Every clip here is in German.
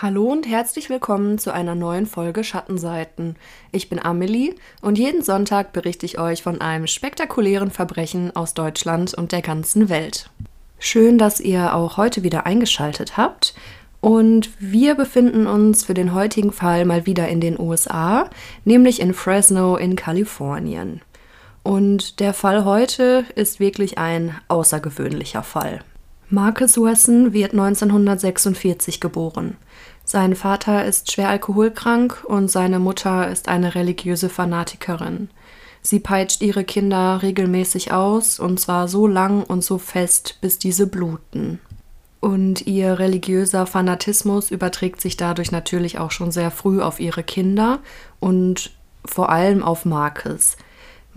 Hallo und herzlich willkommen zu einer neuen Folge Schattenseiten. Ich bin Amelie und jeden Sonntag berichte ich euch von einem spektakulären Verbrechen aus Deutschland und der ganzen Welt. Schön, dass ihr auch heute wieder eingeschaltet habt. Und wir befinden uns für den heutigen Fall mal wieder in den USA, nämlich in Fresno in Kalifornien. Und der Fall heute ist wirklich ein außergewöhnlicher Fall. Marcus Wesson wird 1946 geboren. Sein Vater ist schwer alkoholkrank und seine Mutter ist eine religiöse Fanatikerin. Sie peitscht ihre Kinder regelmäßig aus, und zwar so lang und so fest, bis diese bluten. Und ihr religiöser Fanatismus überträgt sich dadurch natürlich auch schon sehr früh auf ihre Kinder und vor allem auf Marcus.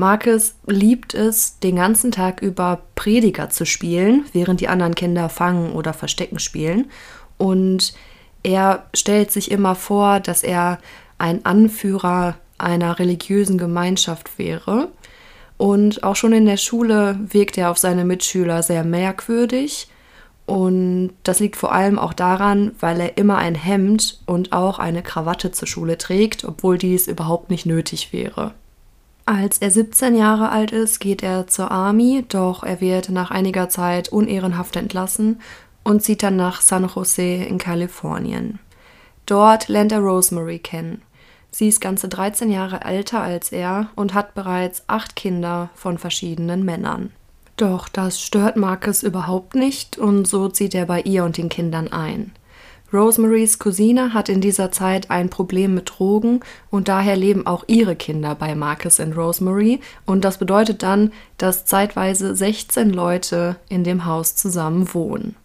Marcus liebt es, den ganzen Tag über Prediger zu spielen, während die anderen Kinder fangen oder verstecken spielen. Und er stellt sich immer vor, dass er ein Anführer einer religiösen Gemeinschaft wäre. Und auch schon in der Schule wirkt er auf seine Mitschüler sehr merkwürdig. Und das liegt vor allem auch daran, weil er immer ein Hemd und auch eine Krawatte zur Schule trägt, obwohl dies überhaupt nicht nötig wäre. Als er 17 Jahre alt ist, geht er zur Army, doch er wird nach einiger Zeit unehrenhaft entlassen und zieht dann nach San Jose in Kalifornien. Dort lernt er Rosemary kennen. Sie ist ganze 13 Jahre älter als er und hat bereits acht Kinder von verschiedenen Männern. Doch das stört Marcus überhaupt nicht und so zieht er bei ihr und den Kindern ein. Rosemarys Cousine hat in dieser Zeit ein Problem mit Drogen und daher leben auch ihre Kinder bei Marcus und Rosemary und das bedeutet dann, dass zeitweise 16 Leute in dem Haus zusammen wohnen.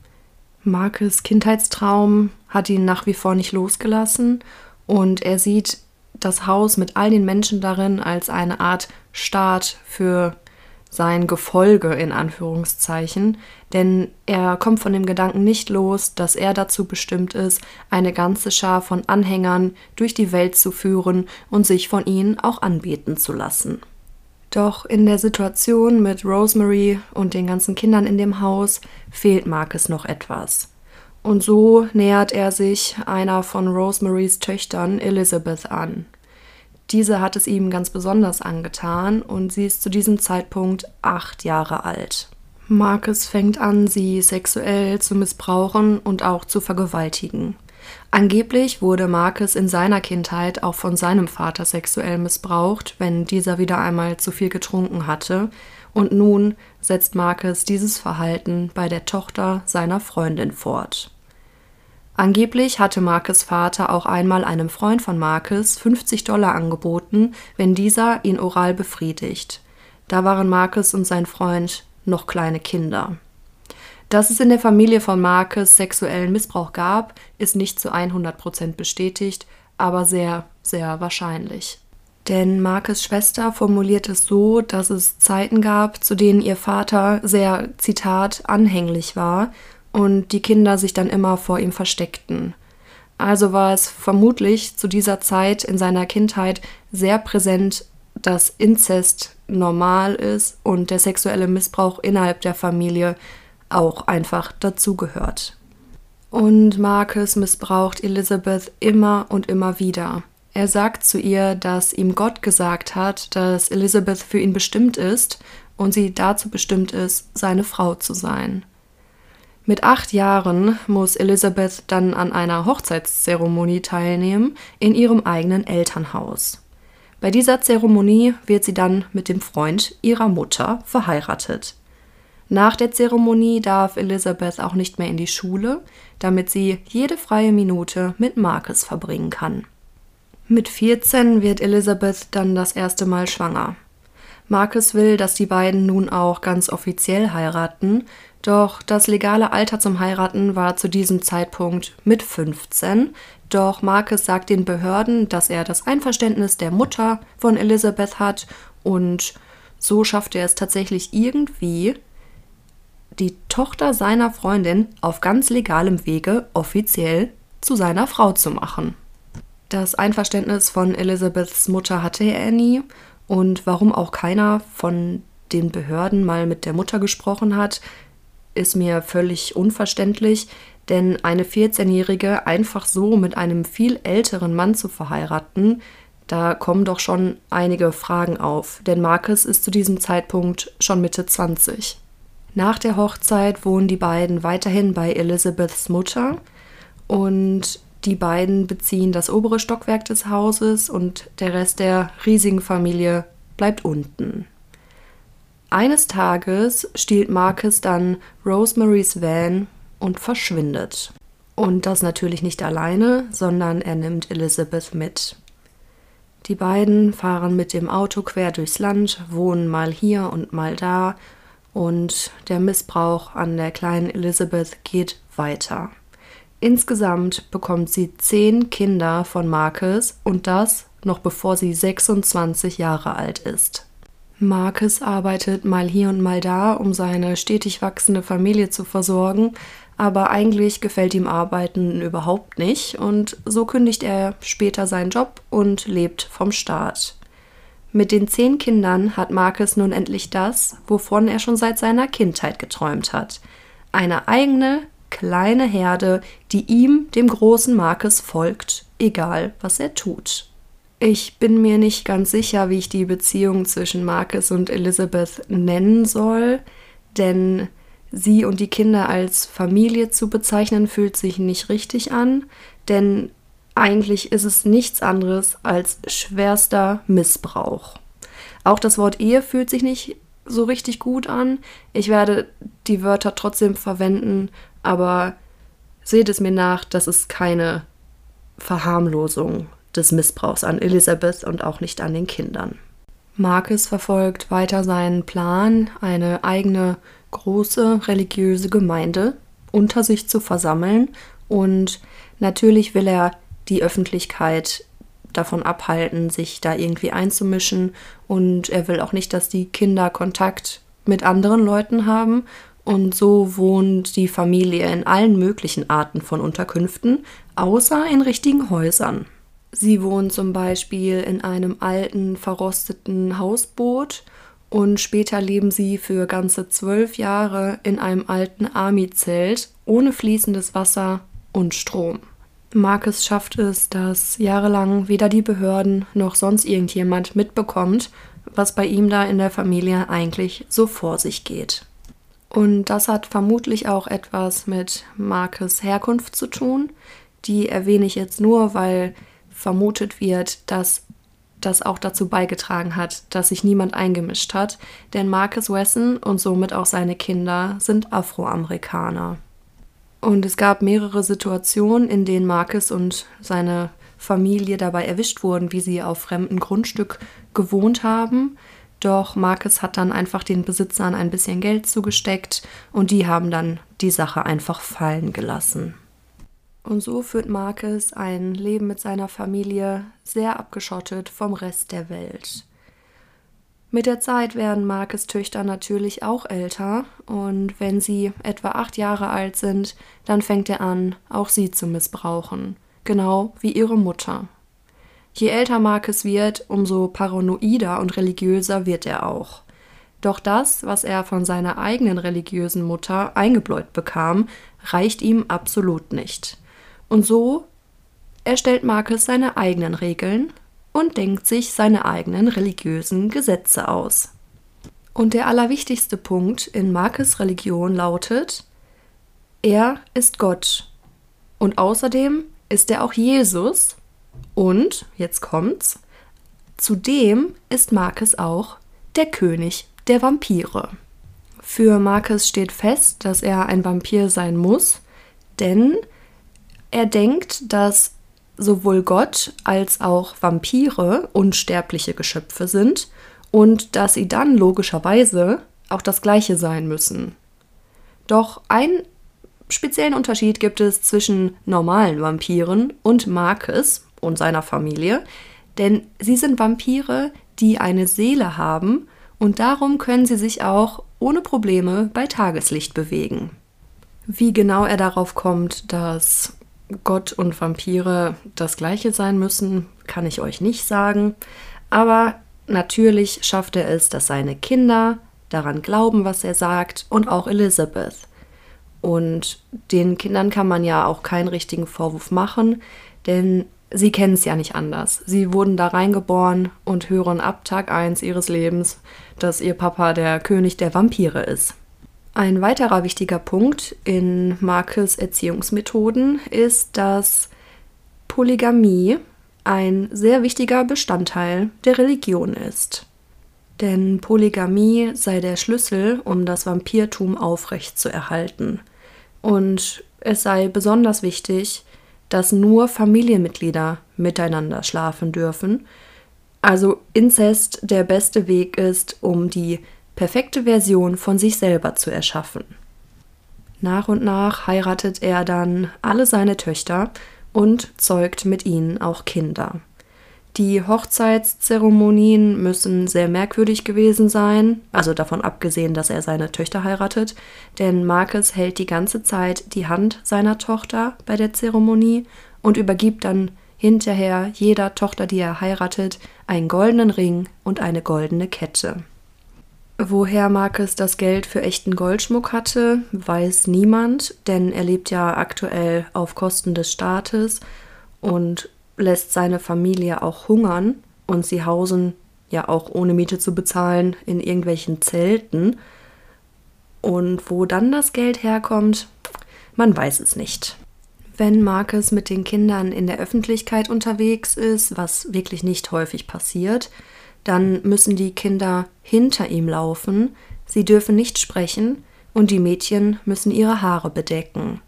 Marcus Kindheitstraum hat ihn nach wie vor nicht losgelassen und er sieht das Haus mit all den Menschen darin als eine Art Staat für sein Gefolge in Anführungszeichen, denn er kommt von dem Gedanken nicht los, dass er dazu bestimmt ist, eine ganze Schar von Anhängern durch die Welt zu führen und sich von ihnen auch anbeten zu lassen. Doch in der Situation mit Rosemary und den ganzen Kindern in dem Haus fehlt Marcus noch etwas. Und so nähert er sich einer von Rosemarys Töchtern, Elizabeth, an. Diese hat es ihm ganz besonders angetan und sie ist zu diesem Zeitpunkt acht Jahre alt. Marcus fängt an, sie sexuell zu missbrauchen und auch zu vergewaltigen. Angeblich wurde Marcus in seiner Kindheit auch von seinem Vater sexuell missbraucht, wenn dieser wieder einmal zu viel getrunken hatte, und nun setzt Marcus dieses Verhalten bei der Tochter seiner Freundin fort. Angeblich hatte Marcus Vater auch einmal einem Freund von Marcus 50 Dollar angeboten, wenn dieser ihn oral befriedigt. Da waren Marcus und sein Freund noch kleine Kinder. Dass es in der Familie von Marcus sexuellen Missbrauch gab, ist nicht zu 100% bestätigt, aber sehr, sehr wahrscheinlich. Denn Marcus Schwester formuliert es so, dass es Zeiten gab, zu denen ihr Vater sehr, Zitat, anhänglich war und die Kinder sich dann immer vor ihm versteckten. Also war es vermutlich zu dieser Zeit in seiner Kindheit sehr präsent, dass Inzest normal ist und der sexuelle Missbrauch innerhalb der Familie auch einfach dazugehört. Und Marcus missbraucht Elizabeth immer und immer wieder. Er sagt zu ihr, dass ihm Gott gesagt hat, dass Elizabeth für ihn bestimmt ist und sie dazu bestimmt ist, seine Frau zu sein. Mit acht Jahren muss Elizabeth dann an einer Hochzeitszeremonie teilnehmen in ihrem eigenen Elternhaus. Bei dieser Zeremonie wird sie dann mit dem Freund ihrer Mutter verheiratet. Nach der Zeremonie darf Elizabeth auch nicht mehr in die Schule, damit sie jede freie Minute mit Marcus verbringen kann. Mit 14 wird Elizabeth dann das erste Mal schwanger. Marcus will, dass die beiden nun auch ganz offiziell heiraten, doch das legale Alter zum Heiraten war zu diesem Zeitpunkt mit 15. Doch Marcus sagt den Behörden, dass er das Einverständnis der Mutter von Elizabeth hat und so schafft er es tatsächlich irgendwie, die Tochter seiner Freundin auf ganz legalem Wege offiziell zu seiner Frau zu machen. Das Einverständnis von Elizabeths Mutter hatte er nie und warum auch keiner von den Behörden mal mit der Mutter gesprochen hat, ist mir völlig unverständlich, denn eine 14-Jährige einfach so mit einem viel älteren Mann zu verheiraten, da kommen doch schon einige Fragen auf, denn Marcus ist zu diesem Zeitpunkt schon Mitte 20. Nach der Hochzeit wohnen die beiden weiterhin bei Elizabeths Mutter und die beiden beziehen das obere Stockwerk des Hauses und der Rest der riesigen Familie bleibt unten. Eines Tages stiehlt Marcus dann Rosemarys Van und verschwindet. Und das natürlich nicht alleine, sondern er nimmt Elizabeth mit. Die beiden fahren mit dem Auto quer durchs Land, wohnen mal hier und mal da und der Missbrauch an der kleinen Elizabeth geht weiter. Insgesamt bekommt sie zehn Kinder von Marcus und das noch bevor sie 26 Jahre alt ist. Marcus arbeitet mal hier und mal da, um seine stetig wachsende Familie zu versorgen, aber eigentlich gefällt ihm Arbeiten überhaupt nicht und so kündigt er später seinen Job und lebt vom Staat. Mit den zehn Kindern hat Marcus nun endlich das, wovon er schon seit seiner Kindheit geträumt hat. Eine eigene, kleine Herde, die ihm, dem großen Marcus, folgt, egal was er tut. Ich bin mir nicht ganz sicher, wie ich die Beziehung zwischen Marcus und Elizabeth nennen soll, denn sie und die Kinder als Familie zu bezeichnen, fühlt sich nicht richtig an, denn eigentlich ist es nichts anderes als schwerster Missbrauch. Auch das Wort Ehe fühlt sich nicht so richtig gut an. Ich werde die Wörter trotzdem verwenden, aber seht es mir nach, das ist keine Verharmlosung des Missbrauchs an Elisabeth und auch nicht an den Kindern. Marcus verfolgt weiter seinen Plan, eine eigene große religiöse Gemeinde unter sich zu versammeln und natürlich will er die Öffentlichkeit davon abhalten, sich da irgendwie einzumischen und er will auch nicht, dass die Kinder Kontakt mit anderen Leuten haben und so wohnt die Familie in allen möglichen Arten von Unterkünften, außer in richtigen Häusern. Sie wohnen zum Beispiel in einem alten, verrosteten Hausboot und später leben sie für ganze zwölf Jahre in einem alten Army-Zelt ohne fließendes Wasser und Strom. Marcus schafft es, dass jahrelang weder die Behörden noch sonst irgendjemand mitbekommt, was bei ihm da in der Familie eigentlich so vor sich geht. Und das hat vermutlich auch etwas mit Marcus Herkunft zu tun. Die erwähne ich jetzt nur, weil vermutet wird, dass das auch dazu beigetragen hat, dass sich niemand eingemischt hat, denn Marcus Wesson und somit auch seine Kinder sind Afroamerikaner. Und es gab mehrere Situationen, in denen Marcus und seine Familie dabei erwischt wurden, wie sie auf fremdem Grundstück gewohnt haben. Doch Marcus hat dann einfach den Besitzern ein bisschen Geld zugesteckt und die haben dann die Sache einfach fallen gelassen. Und so führt Marcus ein Leben mit seiner Familie sehr abgeschottet vom Rest der Welt. Mit der Zeit werden Marcus Töchter natürlich auch älter und wenn sie etwa acht Jahre alt sind, dann fängt er an, auch sie zu missbrauchen, genau wie ihre Mutter. Je älter Marcus wird, umso paranoider und religiöser wird er auch. Doch das, was er von seiner eigenen religiösen Mutter eingebläut bekam, reicht ihm absolut nicht. Und so erstellt Marcus seine eigenen Regeln und denkt sich seine eigenen religiösen Gesetze aus. Und der allerwichtigste Punkt in Marcus Religion lautet, er ist Gott. Und außerdem ist er auch Jesus. Und, jetzt kommt's, zudem ist Marcus auch der König der Vampire. Für Marcus steht fest, dass er ein Vampir sein muss, denn er denkt, dass sowohl Gott als auch Vampire unsterbliche Geschöpfe sind und dass sie dann logischerweise auch das gleiche sein müssen. Doch einen speziellen Unterschied gibt es zwischen normalen Vampiren und Marcus und seiner Familie, denn sie sind Vampire, die eine Seele haben und darum können sie sich auch ohne Probleme bei Tageslicht bewegen. Wie genau er darauf kommt, dass Gott und Vampire das gleiche sein müssen, kann ich euch nicht sagen. Aber natürlich schafft er es, dass seine Kinder daran glauben, was er sagt, und auch Elizabeth. Und den Kindern kann man ja auch keinen richtigen Vorwurf machen, denn sie kennen es ja nicht anders. Sie wurden da reingeboren und hören ab Tag 1 ihres Lebens, dass ihr Papa der König der Vampire ist. Ein weiterer wichtiger Punkt in Markes Erziehungsmethoden ist, dass Polygamie ein sehr wichtiger Bestandteil der Religion ist. Denn Polygamie sei der Schlüssel, um das Vampirtum aufrechtzuerhalten. Und es sei besonders wichtig, dass nur Familienmitglieder miteinander schlafen dürfen. Also Inzest der beste Weg ist, um die perfekte Version von sich selber zu erschaffen. Nach und nach heiratet er dann alle seine Töchter und zeugt mit ihnen auch Kinder. Die Hochzeitszeremonien müssen sehr merkwürdig gewesen sein, also davon abgesehen, dass er seine Töchter heiratet, denn Marcus hält die ganze Zeit die Hand seiner Tochter bei der Zeremonie und übergibt dann hinterher jeder Tochter, die er heiratet, einen goldenen Ring und eine goldene Kette. Woher Marcus das Geld für echten Goldschmuck hatte, weiß niemand, denn er lebt ja aktuell auf Kosten des Staates und lässt seine Familie auch hungern und sie hausen ja auch ohne Miete zu bezahlen in irgendwelchen Zelten. Und wo dann das Geld herkommt, man weiß es nicht. Wenn Marcus mit den Kindern in der Öffentlichkeit unterwegs ist, was wirklich nicht häufig passiert, dann müssen die Kinder hinter ihm laufen, sie dürfen nicht sprechen und die Mädchen müssen ihre Haare bedecken.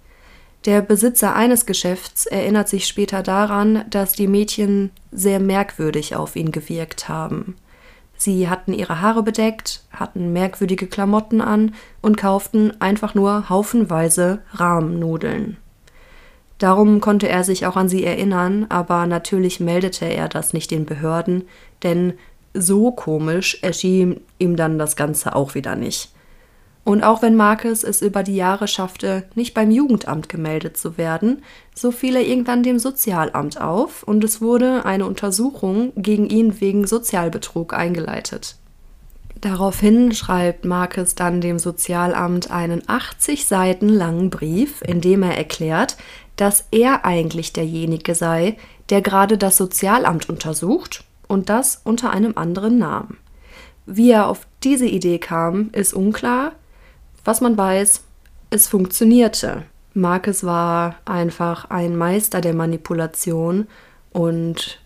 Der Besitzer eines Geschäfts erinnert sich später daran, dass die Mädchen sehr merkwürdig auf ihn gewirkt haben. Sie hatten ihre Haare bedeckt, hatten merkwürdige Klamotten an und kauften einfach nur haufenweise Rahmnudeln. Darum konnte er sich auch an sie erinnern, aber natürlich meldete er das nicht den Behörden, denn so komisch erschien ihm dann das Ganze auch wieder nicht. Und auch wenn Marcus es über die Jahre schaffte, nicht beim Jugendamt gemeldet zu werden, so fiel er irgendwann dem Sozialamt auf und es wurde eine Untersuchung gegen ihn wegen Sozialbetrug eingeleitet. Daraufhin schreibt Marcus dann dem Sozialamt einen 80 Seiten langen Brief, in dem er erklärt, dass er eigentlich derjenige sei, der gerade das Sozialamt untersucht und das unter einem anderen Namen. Wie er auf diese Idee kam, ist unklar. Was man weiß, es funktionierte. Marcus war einfach ein Meister der Manipulation und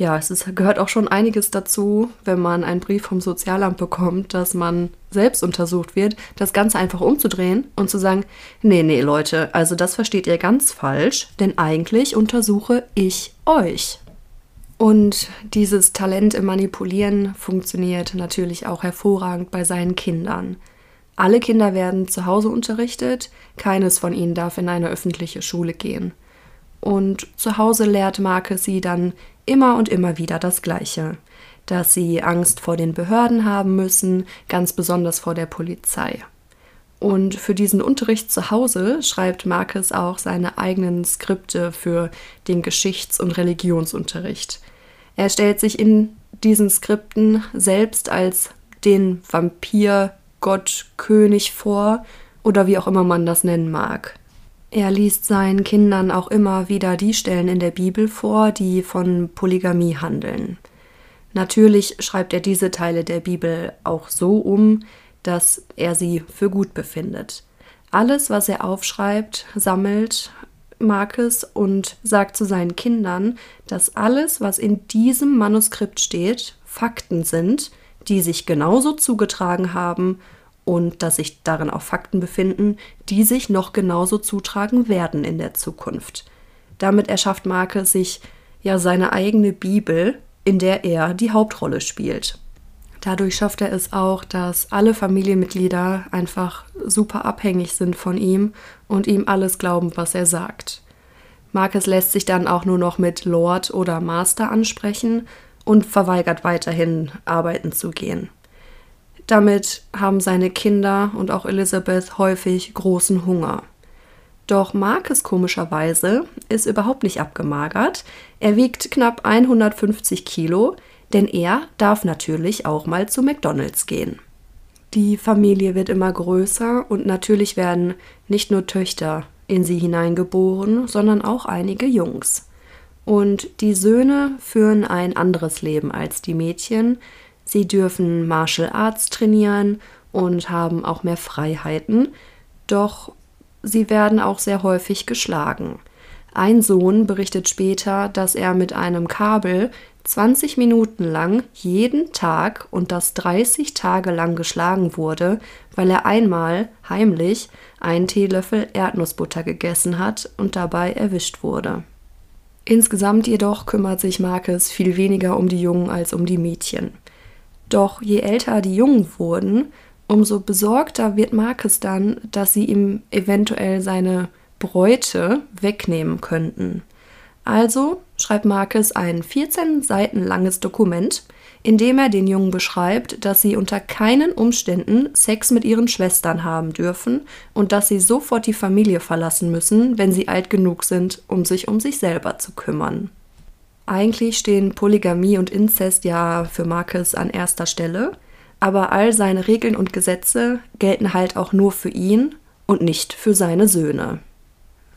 ja, es ist, gehört auch schon einiges dazu, wenn man einen Brief vom Sozialamt bekommt, dass man selbst untersucht wird, das Ganze einfach umzudrehen und zu sagen, nee, nee, Leute, also das versteht ihr ganz falsch, denn eigentlich untersuche ich euch. Und dieses Talent im Manipulieren funktioniert natürlich auch hervorragend bei seinen Kindern. Alle Kinder werden zu Hause unterrichtet, keines von ihnen darf in eine öffentliche Schule gehen. Und zu Hause lehrt Marke sie dann immer und immer wieder das Gleiche, dass sie Angst vor den Behörden haben müssen, ganz besonders vor der Polizei. Und für diesen Unterricht zu Hause schreibt Marcus auch seine eigenen Skripte für den Geschichts- und Religionsunterricht. Er stellt sich in diesen Skripten selbst als den Vampir, Gott, König vor oder wie auch immer man das nennen mag. Er liest seinen Kindern auch immer wieder die Stellen in der Bibel vor, die von Polygamie handeln. Natürlich schreibt er diese Teile der Bibel auch so um, dass er sie für gut befindet. Alles, was er aufschreibt, sammelt, Marcus und sagt zu seinen Kindern, dass alles, was in diesem Manuskript steht, Fakten sind, die sich genauso zugetragen haben und dass sich darin auch Fakten befinden, die sich noch genauso zutragen werden in der Zukunft. Damit erschafft Marcus sich ja seine eigene Bibel, in der er die Hauptrolle spielt. Dadurch schafft er es auch, dass alle Familienmitglieder einfach super abhängig sind von ihm und ihm alles glauben, was er sagt. Marcus lässt sich dann auch nur noch mit Lord oder Master ansprechen und verweigert weiterhin arbeiten zu gehen. Damit haben seine Kinder und auch Elizabeth häufig großen Hunger. Doch Marcus komischerweise ist überhaupt nicht abgemagert. Er wiegt knapp 150 Kilo, denn er darf natürlich auch mal zu McDonald's gehen. Die Familie wird immer größer und natürlich werden nicht nur Töchter in sie hineingeboren, sondern auch einige Jungs. Und die Söhne führen ein anderes Leben als die Mädchen. Sie dürfen Martial Arts trainieren und haben auch mehr Freiheiten, doch sie werden auch sehr häufig geschlagen. Ein Sohn berichtet später, dass er mit einem Kabel 20 Minuten lang jeden Tag und das 30 Tage lang geschlagen wurde, weil er einmal heimlich einen Teelöffel Erdnussbutter gegessen hat und dabei erwischt wurde. Insgesamt jedoch kümmert sich Marcus viel weniger um die Jungen als um die Mädchen. Doch je älter die Jungen wurden, umso besorgter wird Marcus dann, dass sie ihm eventuell seine Bräute wegnehmen könnten. Also schreibt Marcus ein 14 Seiten langes Dokument, in dem er den Jungen beschreibt, dass sie unter keinen Umständen Sex mit ihren Schwestern haben dürfen und dass sie sofort die Familie verlassen müssen, wenn sie alt genug sind, um sich um sich selber zu kümmern. Eigentlich stehen Polygamie und Inzest ja für Marcus an erster Stelle, aber all seine Regeln und Gesetze gelten halt auch nur für ihn und nicht für seine Söhne.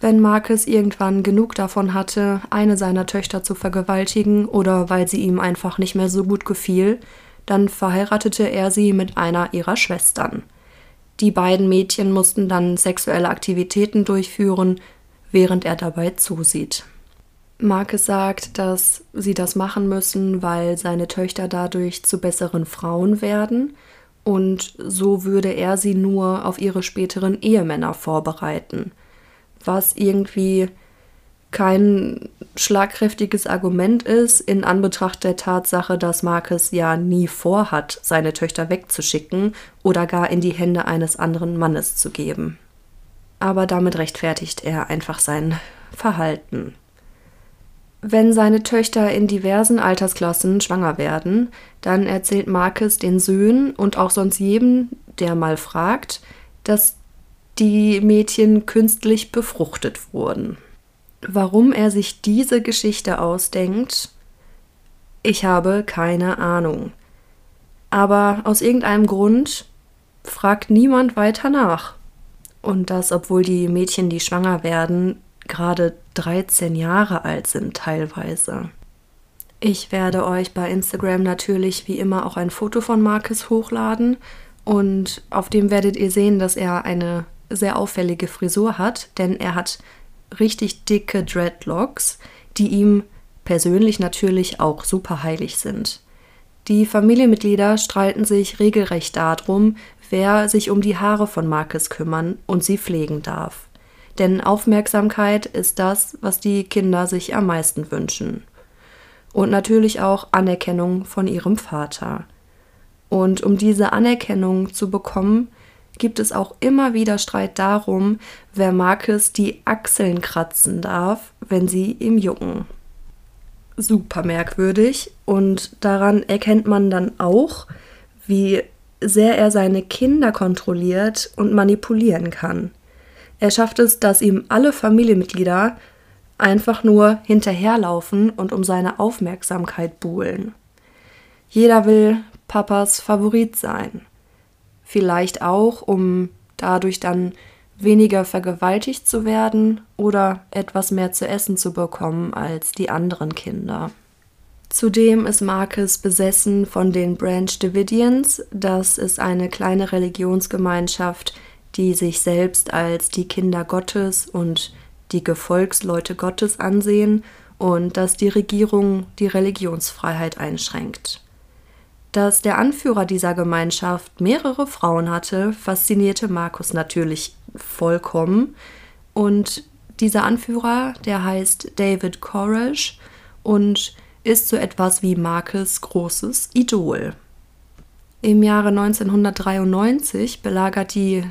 Wenn Marcus irgendwann genug davon hatte, eine seiner Töchter zu vergewaltigen oder weil sie ihm einfach nicht mehr so gut gefiel, dann verheiratete er sie mit einer ihrer Schwestern. Die beiden Mädchen mussten dann sexuelle Aktivitäten durchführen, während er dabei zusieht. Marcus sagt, dass sie das machen müssen, weil seine Töchter dadurch zu besseren Frauen werden und so würde er sie nur auf ihre späteren Ehemänner vorbereiten was irgendwie kein schlagkräftiges Argument ist, in Anbetracht der Tatsache, dass Marcus ja nie vorhat, seine Töchter wegzuschicken oder gar in die Hände eines anderen Mannes zu geben. Aber damit rechtfertigt er einfach sein Verhalten. Wenn seine Töchter in diversen Altersklassen schwanger werden, dann erzählt Marcus den Söhnen und auch sonst jedem, der mal fragt, dass die Mädchen künstlich befruchtet wurden. Warum er sich diese Geschichte ausdenkt, ich habe keine Ahnung. Aber aus irgendeinem Grund fragt niemand weiter nach. Und das, obwohl die Mädchen, die schwanger werden, gerade 13 Jahre alt sind teilweise. Ich werde euch bei Instagram natürlich wie immer auch ein Foto von Marcus hochladen und auf dem werdet ihr sehen, dass er eine sehr auffällige Frisur hat, denn er hat richtig dicke Dreadlocks, die ihm persönlich natürlich auch super heilig sind. Die Familienmitglieder streiten sich regelrecht darum, wer sich um die Haare von Marcus kümmern und sie pflegen darf. Denn Aufmerksamkeit ist das, was die Kinder sich am meisten wünschen. Und natürlich auch Anerkennung von ihrem Vater. Und um diese Anerkennung zu bekommen, gibt es auch immer wieder Streit darum, wer Marcus die Achseln kratzen darf, wenn sie ihm jucken. Super merkwürdig und daran erkennt man dann auch, wie sehr er seine Kinder kontrolliert und manipulieren kann. Er schafft es, dass ihm alle Familienmitglieder einfach nur hinterherlaufen und um seine Aufmerksamkeit buhlen. Jeder will Papas Favorit sein. Vielleicht auch, um dadurch dann weniger vergewaltigt zu werden oder etwas mehr zu essen zu bekommen als die anderen Kinder. Zudem ist Marcus besessen von den Branch Davidians. Das ist eine kleine Religionsgemeinschaft, die sich selbst als die Kinder Gottes und die Gefolgsleute Gottes ansehen und dass die Regierung die Religionsfreiheit einschränkt. Dass der Anführer dieser Gemeinschaft mehrere Frauen hatte, faszinierte Markus natürlich vollkommen. Und dieser Anführer, der heißt David Koresh und ist so etwas wie Marcus großes Idol. Im Jahre 1993 belagert die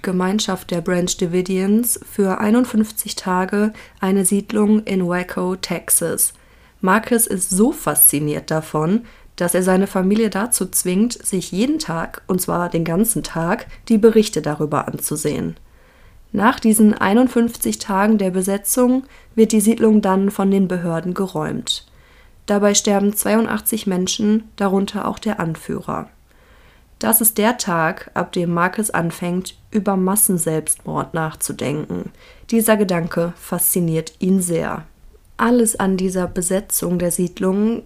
Gemeinschaft der Branch Davidians für 51 Tage eine Siedlung in Waco, Texas. Marcus ist so fasziniert davon, dass er seine Familie dazu zwingt, sich jeden Tag, und zwar den ganzen Tag, die Berichte darüber anzusehen. Nach diesen 51 Tagen der Besetzung wird die Siedlung dann von den Behörden geräumt. Dabei sterben 82 Menschen, darunter auch der Anführer. Das ist der Tag, ab dem Marcus anfängt, über Massenselbstmord nachzudenken. Dieser Gedanke fasziniert ihn sehr. Alles an dieser Besetzung der Siedlung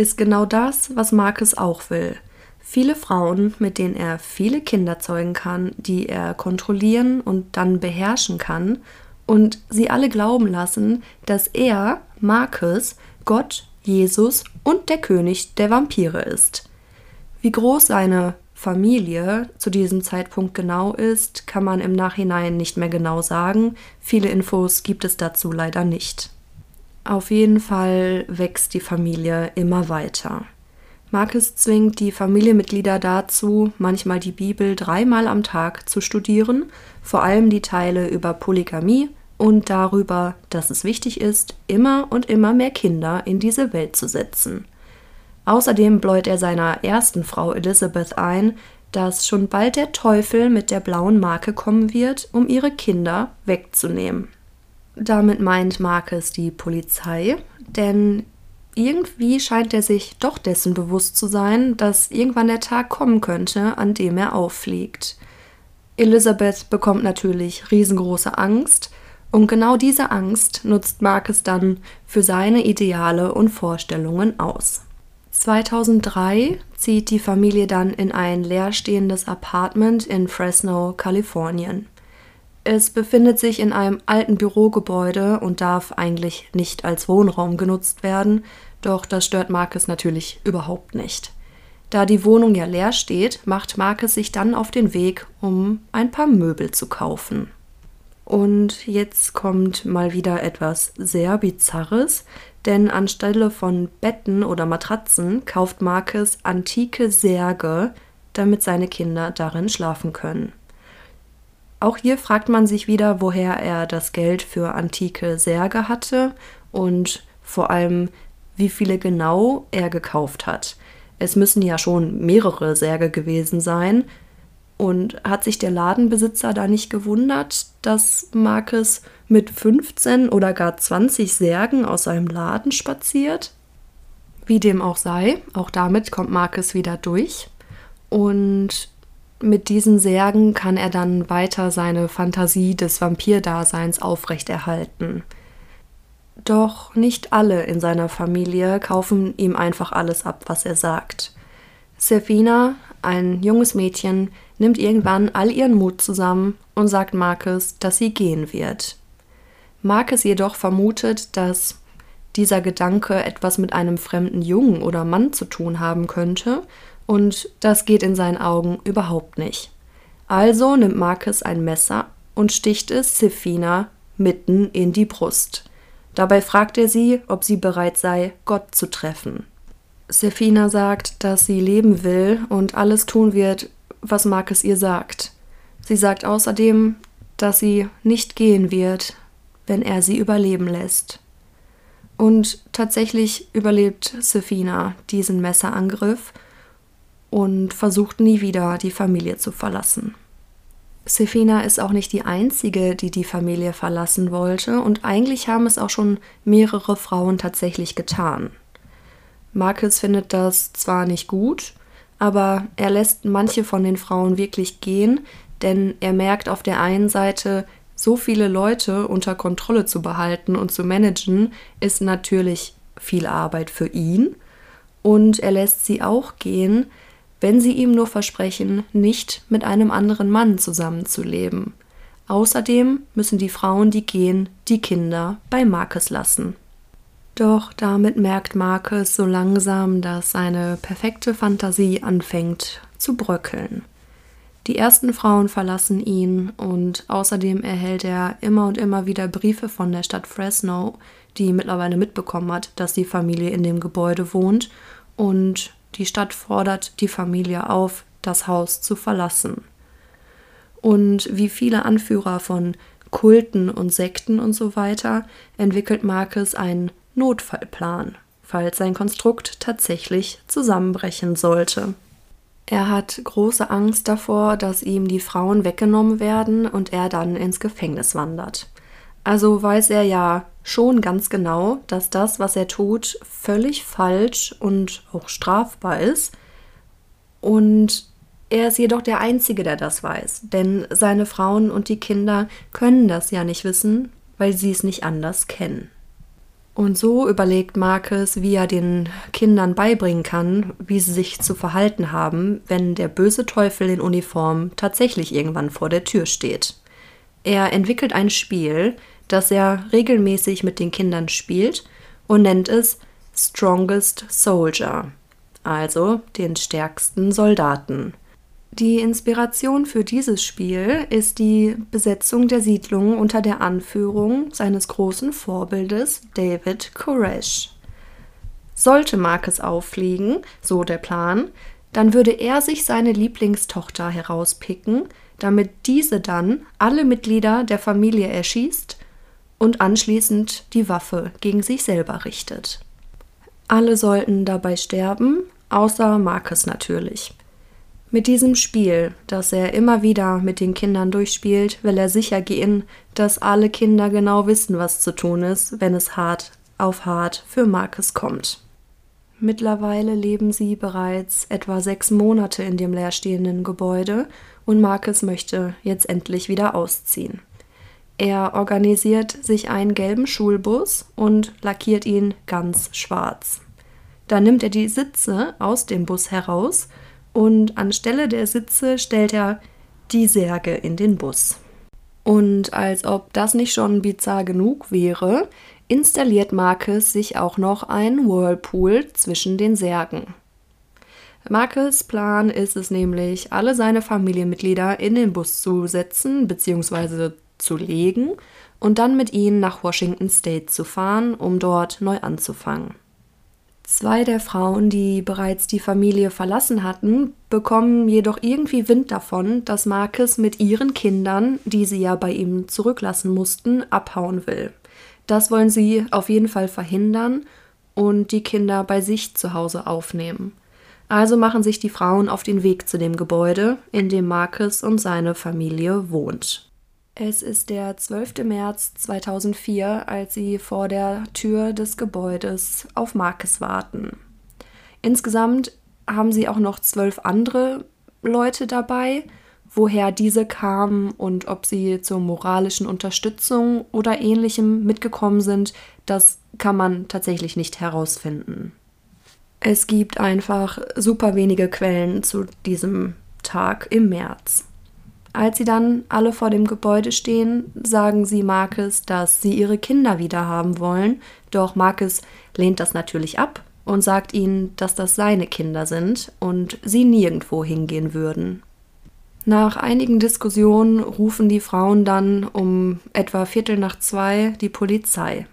ist genau das, was Marcus auch will. Viele Frauen, mit denen er viele Kinder zeugen kann, die er kontrollieren und dann beherrschen kann und sie alle glauben lassen, dass er, Marcus, Gott, Jesus und der König der Vampire ist. Wie groß seine Familie zu diesem Zeitpunkt genau ist, kann man im Nachhinein nicht mehr genau sagen. Viele Infos gibt es dazu leider nicht. Auf jeden Fall wächst die Familie immer weiter. Marcus zwingt die Familienmitglieder dazu, manchmal die Bibel dreimal am Tag zu studieren, vor allem die Teile über Polygamie und darüber, dass es wichtig ist, immer und immer mehr Kinder in diese Welt zu setzen. Außerdem bläut er seiner ersten Frau Elizabeth ein, dass schon bald der Teufel mit der blauen Marke kommen wird, um ihre Kinder wegzunehmen. Damit meint Marcus die Polizei, denn irgendwie scheint er sich doch dessen bewusst zu sein, dass irgendwann der Tag kommen könnte, an dem er auffliegt. Elisabeth bekommt natürlich riesengroße Angst und genau diese Angst nutzt Marcus dann für seine Ideale und Vorstellungen aus. 2003 zieht die Familie dann in ein leerstehendes Apartment in Fresno, Kalifornien. Es befindet sich in einem alten Bürogebäude und darf eigentlich nicht als Wohnraum genutzt werden, doch das stört Marcus natürlich überhaupt nicht. Da die Wohnung ja leer steht, macht Marcus sich dann auf den Weg, um ein paar Möbel zu kaufen. Und jetzt kommt mal wieder etwas sehr Bizarres, denn anstelle von Betten oder Matratzen kauft Marcus antike Särge, damit seine Kinder darin schlafen können. Auch hier fragt man sich wieder, woher er das Geld für antike Särge hatte und vor allem, wie viele genau er gekauft hat. Es müssen ja schon mehrere Särge gewesen sein. Und hat sich der Ladenbesitzer da nicht gewundert, dass Marcus mit 15 oder gar 20 Särgen aus seinem Laden spaziert? Wie dem auch sei, auch damit kommt Marcus wieder durch. Und mit diesen Särgen kann er dann weiter seine Fantasie des Vampirdaseins aufrechterhalten. Doch nicht alle in seiner Familie kaufen ihm einfach alles ab, was er sagt. Sefina, ein junges Mädchen, nimmt irgendwann all ihren Mut zusammen und sagt Marcus, dass sie gehen wird. Marcus jedoch vermutet, dass dieser Gedanke etwas mit einem fremden Jungen oder Mann zu tun haben könnte und das geht in seinen Augen überhaupt nicht. Also nimmt Marcus ein Messer und sticht es Sefina mitten in die Brust. Dabei fragt er sie, ob sie bereit sei, Gott zu treffen. Sefina sagt, dass sie leben will und alles tun wird, was Marcus ihr sagt. Sie sagt außerdem, dass sie nicht gehen wird, wenn er sie überleben lässt. Und tatsächlich überlebt Sefina diesen Messerangriff und versucht nie wieder die Familie zu verlassen. Sefina ist auch nicht die einzige, die die Familie verlassen wollte und eigentlich haben es auch schon mehrere Frauen tatsächlich getan. Marcus findet das zwar nicht gut, aber er lässt manche von den Frauen wirklich gehen, denn er merkt auf der einen Seite, so viele Leute unter Kontrolle zu behalten und zu managen, ist natürlich viel Arbeit für ihn. Und er lässt sie auch gehen, wenn sie ihm nur versprechen, nicht mit einem anderen Mann zusammenzuleben. Außerdem müssen die Frauen, die gehen, die Kinder bei Marcus lassen. Doch damit merkt Marcus so langsam, dass seine perfekte Fantasie anfängt zu bröckeln. Die ersten Frauen verlassen ihn und außerdem erhält er immer und immer wieder Briefe von der Stadt Fresno, die mittlerweile mitbekommen hat, dass die Familie in dem Gebäude wohnt und die Stadt fordert die Familie auf, das Haus zu verlassen. Und wie viele Anführer von Kulten und Sekten und so weiter entwickelt Marcus einen Notfallplan, falls sein Konstrukt tatsächlich zusammenbrechen sollte. Er hat große Angst davor, dass ihm die Frauen weggenommen werden und er dann ins Gefängnis wandert. Also weiß er ja schon ganz genau, dass das, was er tut, völlig falsch und auch strafbar ist. Und Er ist jedoch der Einzige, der das weiß, denn seine Frauen und die Kinder können das ja nicht wissen, weil sie es nicht anders kennen. Und so überlegt Marcus, wie er den Kindern beibringen kann, wie sie sich zu verhalten haben, wenn der böse Teufel in Uniform tatsächlich irgendwann vor der Tür steht. Er entwickelt ein Spiel, das er regelmäßig mit den Kindern spielt und nennt es Strongest Soldier, also den stärksten Soldaten. Die Inspiration für dieses Spiel ist die Besetzung der Siedlung unter der Anführung seines großen Vorbildes David Koresh. Sollte Marcus auffliegen, so der Plan, dann würde er sich seine Lieblingstochter herauspicken, damit diese dann alle Mitglieder der Familie erschießt und anschließend die Waffe gegen sich selber richtet. Alle sollten dabei sterben, außer Marcus natürlich. Mit diesem Spiel, das er immer wieder mit den Kindern durchspielt, will er sicher gehen, dass alle Kinder genau wissen, was zu tun ist, wenn es hart auf hart für Marcus kommt. Mittlerweile leben sie bereits etwa sechs Monate in dem leerstehenden Gebäude und Marcus möchte jetzt endlich wieder ausziehen. Er organisiert sich einen gelben Schulbus und lackiert ihn ganz schwarz. Dann nimmt er die Sitze aus dem Bus heraus und anstelle der Sitze stellt er die Särge in den Bus. Und als ob das nicht schon bizarr genug wäre, installiert Marcus sich auch noch einen Whirlpool zwischen den Särgen. Marcus Plan ist es nämlich, alle seine Familienmitglieder in den Bus zu setzen bzw. zu legen und dann mit ihnen nach Washington State zu fahren, um dort neu anzufangen. Zwei der Frauen, die bereits die Familie verlassen hatten, bekommen jedoch irgendwie Wind davon, dass Marcus mit ihren Kindern, die sie ja bei ihm zurücklassen mussten, abhauen will. Das wollen sie auf jeden Fall verhindern und die Kinder bei sich zu Hause aufnehmen. Also machen sich die Frauen auf den Weg zu dem Gebäude, in dem Marcus und seine Familie wohnt. Es ist der 12. März 2004, als sie vor der Tür des Gebäudes auf Marcus warten. Insgesamt haben sie auch noch zwölf andere Leute dabei. Woher diese kamen und ob sie zur moralischen Unterstützung oder ähnlichem mitgekommen sind, das kann man tatsächlich nicht herausfinden. Es gibt einfach super wenige Quellen zu diesem Tag im März. Als sie dann alle vor dem Gebäude stehen, sagen sie Marcus, dass sie ihre Kinder wieder haben wollen, doch Marcus lehnt das natürlich ab und sagt ihnen, dass das seine Kinder sind und sie nirgendwo hingehen würden. Nach einigen Diskussionen rufen die Frauen dann um etwa Viertel nach zwei die Polizei.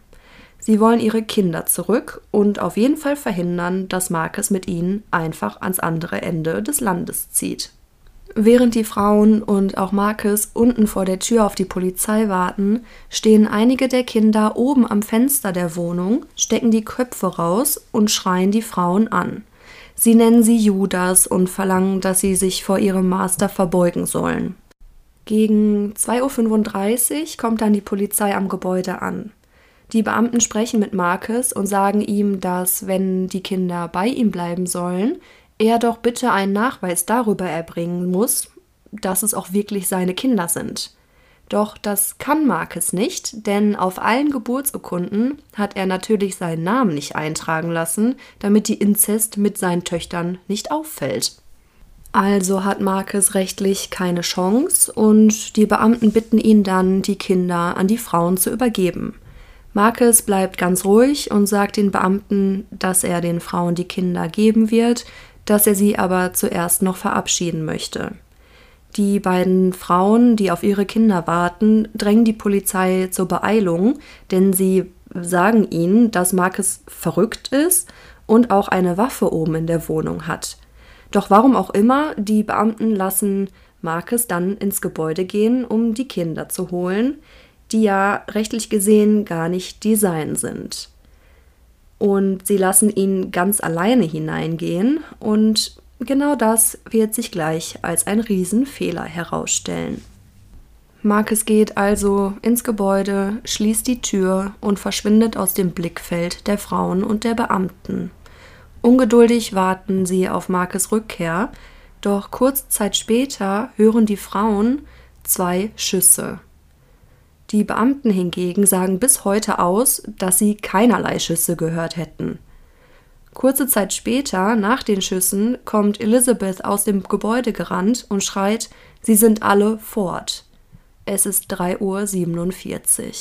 Sie wollen ihre Kinder zurück und auf jeden Fall verhindern, dass Marcus mit ihnen einfach ans andere Ende des Landes zieht. Während die Frauen und auch Marcus unten vor der Tür auf die Polizei warten, stehen einige der Kinder oben am Fenster der Wohnung, stecken die Köpfe raus und schreien die Frauen an. Sie nennen sie Judas und verlangen, dass sie sich vor ihrem Master verbeugen sollen. Gegen 2.35 Uhr kommt dann die Polizei am Gebäude an. Die Beamten sprechen mit Marcus und sagen ihm, dass, wenn die Kinder bei ihm bleiben sollen, er doch bitte einen Nachweis darüber erbringen muss, dass es auch wirklich seine Kinder sind. Doch das kann Marcus nicht, denn auf allen Geburtsurkunden hat er natürlich seinen Namen nicht eintragen lassen, damit die Inzest mit seinen Töchtern nicht auffällt. Also hat Marcus rechtlich keine Chance und die Beamten bitten ihn dann, die Kinder an die Frauen zu übergeben. Marcus bleibt ganz ruhig und sagt den Beamten, dass er den Frauen die Kinder geben wird, dass er sie aber zuerst noch verabschieden möchte. Die beiden Frauen, die auf ihre Kinder warten, drängen die Polizei zur Beeilung, denn sie sagen ihnen, dass Marcus verrückt ist und auch eine Waffe oben in der Wohnung hat. Doch warum auch immer, die Beamten lassen Marcus dann ins Gebäude gehen, um die Kinder zu holen, die ja rechtlich gesehen gar nicht die seien sind und sie lassen ihn ganz alleine hineingehen und genau das wird sich gleich als ein Riesenfehler herausstellen. Marcus geht also ins Gebäude, schließt die Tür und verschwindet aus dem Blickfeld der Frauen und der Beamten. Ungeduldig warten sie auf Marcus Rückkehr, Doch kurze Zeit später hören die Frauen zwei Schüsse. Die Beamten hingegen sagen bis heute aus, dass sie keinerlei Schüsse gehört hätten. Kurze Zeit später, nach den Schüssen, kommt Elizabeth aus dem Gebäude gerannt und schreit, sie sind alle fort. Es ist 3.47 Uhr.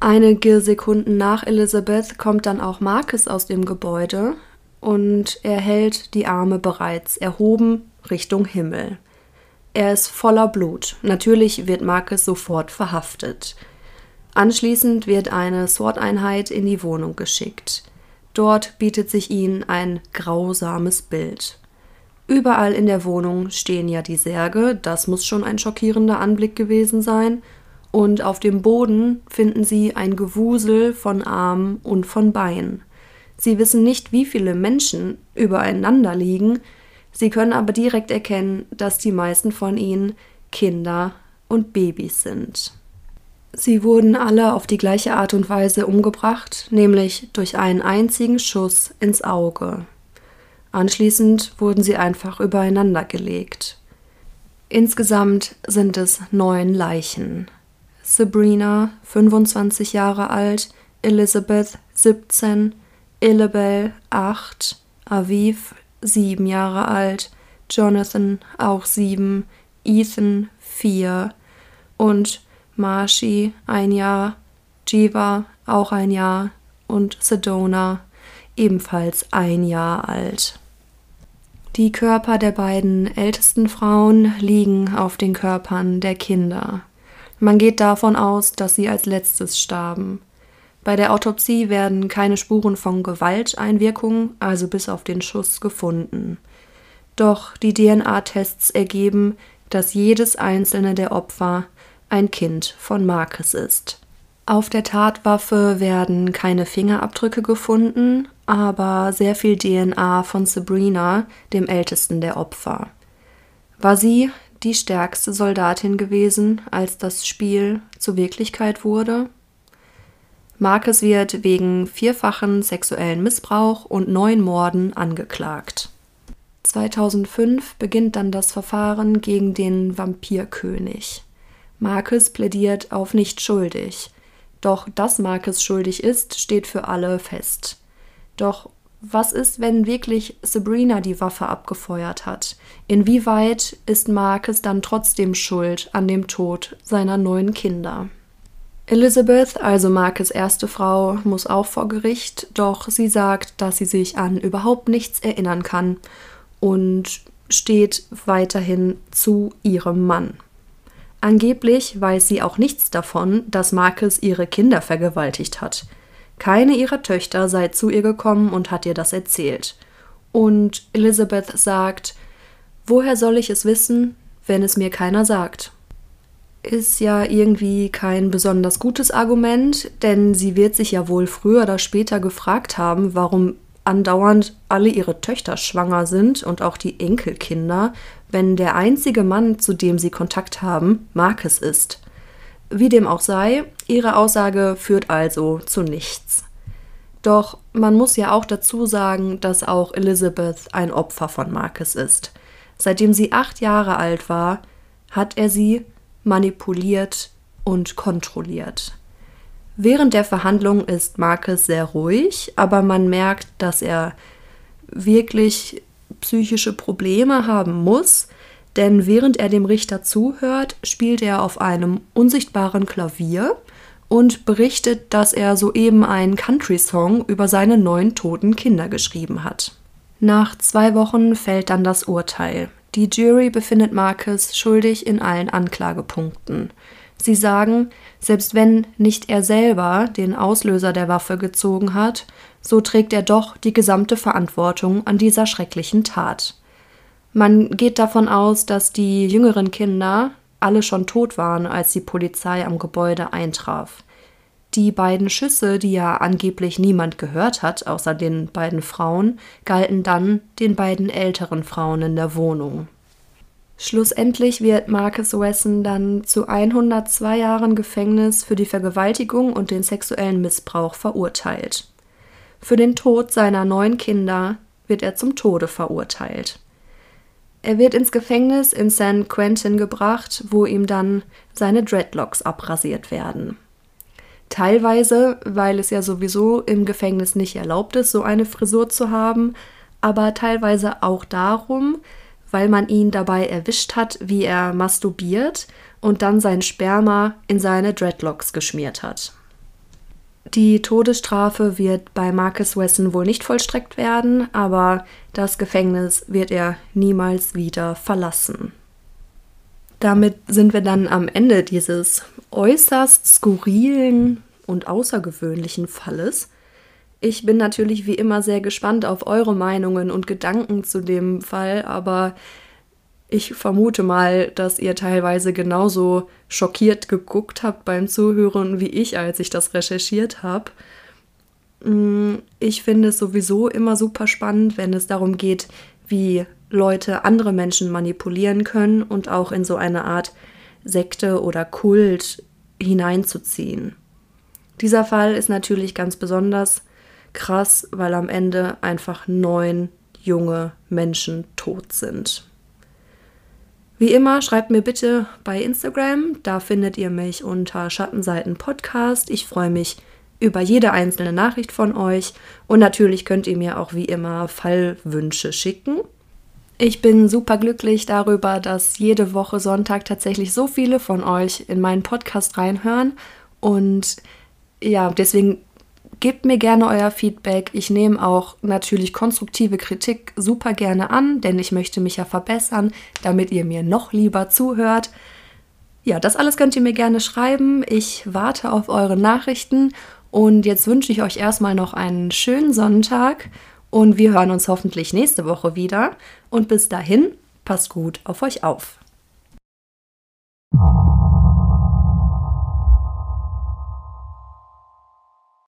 Einige Sekunden nach Elizabeth kommt dann auch Marcus aus dem Gebäude und er hält die Arme bereits erhoben Richtung Himmel. Er ist voller Blut. Natürlich wird Marcus sofort verhaftet. Anschließend wird eine SWAT-Einheit in die Wohnung geschickt. Dort bietet sich ihnen ein grausames Bild. Überall in der Wohnung stehen ja die Särge, das muss schon ein schockierender Anblick gewesen sein, und auf dem Boden finden sie ein Gewusel von Armen und von Beinen. Sie wissen nicht, wie viele Menschen übereinander liegen, Sie können aber direkt erkennen, dass die meisten von ihnen Kinder und Babys sind. Sie wurden alle auf die gleiche Art und Weise umgebracht, nämlich durch einen einzigen Schuss ins Auge. Anschließend wurden sie einfach übereinander gelegt. Insgesamt sind es neun Leichen. Sabrina, 25 Jahre alt, Elizabeth, 17, Illabel, 8, Aviv, sieben Jahre alt, Jonathan auch sieben, Ethan vier und Marshi ein Jahr, Jiva auch ein Jahr und Sedona ebenfalls ein Jahr alt. Die Körper der beiden ältesten Frauen liegen auf den Körpern der Kinder. Man geht davon aus, dass sie als letztes starben. Bei der Autopsie werden keine Spuren von Gewalteinwirkung, also bis auf den Schuss, gefunden. Doch die DNA-Tests ergeben, dass jedes einzelne der Opfer ein Kind von Marcus ist. Auf der Tatwaffe werden keine Fingerabdrücke gefunden, aber sehr viel DNA von Sabrina, dem ältesten der Opfer. War sie die stärkste Soldatin gewesen, als das Spiel zur Wirklichkeit wurde? Marcus wird wegen vierfachen sexuellen Missbrauch und neun Morden angeklagt. 2005 beginnt dann das Verfahren gegen den Vampirkönig. Marcus plädiert auf nicht schuldig. Doch dass Marcus schuldig ist, steht für alle fest. Doch was ist, wenn wirklich Sabrina die Waffe abgefeuert hat? Inwieweit ist Marcus dann trotzdem schuld an dem Tod seiner neun Kinder? Elizabeth, also Markes erste Frau, muss auch vor Gericht, doch sie sagt, dass sie sich an überhaupt nichts erinnern kann und steht weiterhin zu ihrem Mann. Angeblich weiß sie auch nichts davon, dass Marcus ihre Kinder vergewaltigt hat. Keine ihrer Töchter sei zu ihr gekommen und hat ihr das erzählt. Und Elizabeth sagt, woher soll ich es wissen, wenn es mir keiner sagt? Ist ja irgendwie kein besonders gutes Argument, denn sie wird sich ja wohl früher oder später gefragt haben, warum andauernd alle ihre Töchter schwanger sind und auch die Enkelkinder, wenn der einzige Mann, zu dem sie Kontakt haben, Marcus ist. Wie dem auch sei, ihre Aussage führt also zu nichts. Doch man muss ja auch dazu sagen, dass auch Elizabeth ein Opfer von Marcus ist. Seitdem sie acht Jahre alt war, hat er sie manipuliert und kontrolliert. Während der Verhandlung ist Marcus sehr ruhig, aber man merkt, dass er wirklich psychische Probleme haben muss, denn während er dem Richter zuhört, spielt er auf einem unsichtbaren Klavier und berichtet, dass er soeben einen Country-Song über seine neun toten Kinder geschrieben hat. Nach zwei Wochen fällt dann das Urteil. Die Jury befindet Marcus schuldig in allen Anklagepunkten. Sie sagen, selbst wenn nicht er selber den Auslöser der Waffe gezogen hat, so trägt er doch die gesamte Verantwortung an dieser schrecklichen Tat. Man geht davon aus, dass die jüngeren Kinder alle schon tot waren, als die Polizei am Gebäude eintraf. Die beiden Schüsse, die ja angeblich niemand gehört hat, außer den beiden Frauen, galten dann den beiden älteren Frauen in der Wohnung. Schlussendlich wird Marcus Wesson dann zu 102 Jahren Gefängnis für die Vergewaltigung und den sexuellen Missbrauch verurteilt. Für den Tod seiner neun Kinder wird er zum Tode verurteilt. Er wird ins Gefängnis in San Quentin gebracht, wo ihm dann seine Dreadlocks abrasiert werden. Teilweise, weil es ja sowieso im Gefängnis nicht erlaubt ist, so eine Frisur zu haben, aber teilweise auch darum, weil man ihn dabei erwischt hat, wie er masturbiert und dann sein Sperma in seine Dreadlocks geschmiert hat. Die Todesstrafe wird bei Marcus Wesson wohl nicht vollstreckt werden, aber das Gefängnis wird er niemals wieder verlassen. Damit sind wir dann am Ende dieses äußerst skurrilen und außergewöhnlichen Falles. Ich bin natürlich wie immer sehr gespannt auf eure Meinungen und Gedanken zu dem Fall, aber ich vermute mal, dass ihr teilweise genauso schockiert geguckt habt beim Zuhören wie ich, als ich das recherchiert habe. Mm, ich finde es sowieso immer super spannend, wenn es darum geht, wie Leute andere Menschen manipulieren können und auch in so eine Art Sekte oder Kult hineinzuziehen. Dieser Fall ist natürlich ganz besonders krass, weil am Ende einfach neun junge Menschen tot sind. Wie immer, schreibt mir bitte bei Instagram, da findet ihr mich unter Schattenseiten Podcast. Ich freue mich über jede einzelne Nachricht von euch und natürlich könnt ihr mir auch wie immer Fallwünsche schicken. Ich bin super glücklich darüber, dass jede Woche Sonntag tatsächlich so viele von euch in meinen Podcast reinhören und ja, deswegen gebt mir gerne euer Feedback. Ich nehme auch natürlich konstruktive Kritik super gerne an, denn ich möchte mich ja verbessern, damit ihr mir noch lieber zuhört. Ja, das alles könnt ihr mir gerne schreiben. Ich warte auf eure Nachrichten und jetzt wünsche ich euch erstmal noch einen schönen Sonntag und wir hören uns hoffentlich nächste Woche wieder. Und bis dahin, passt gut auf euch auf.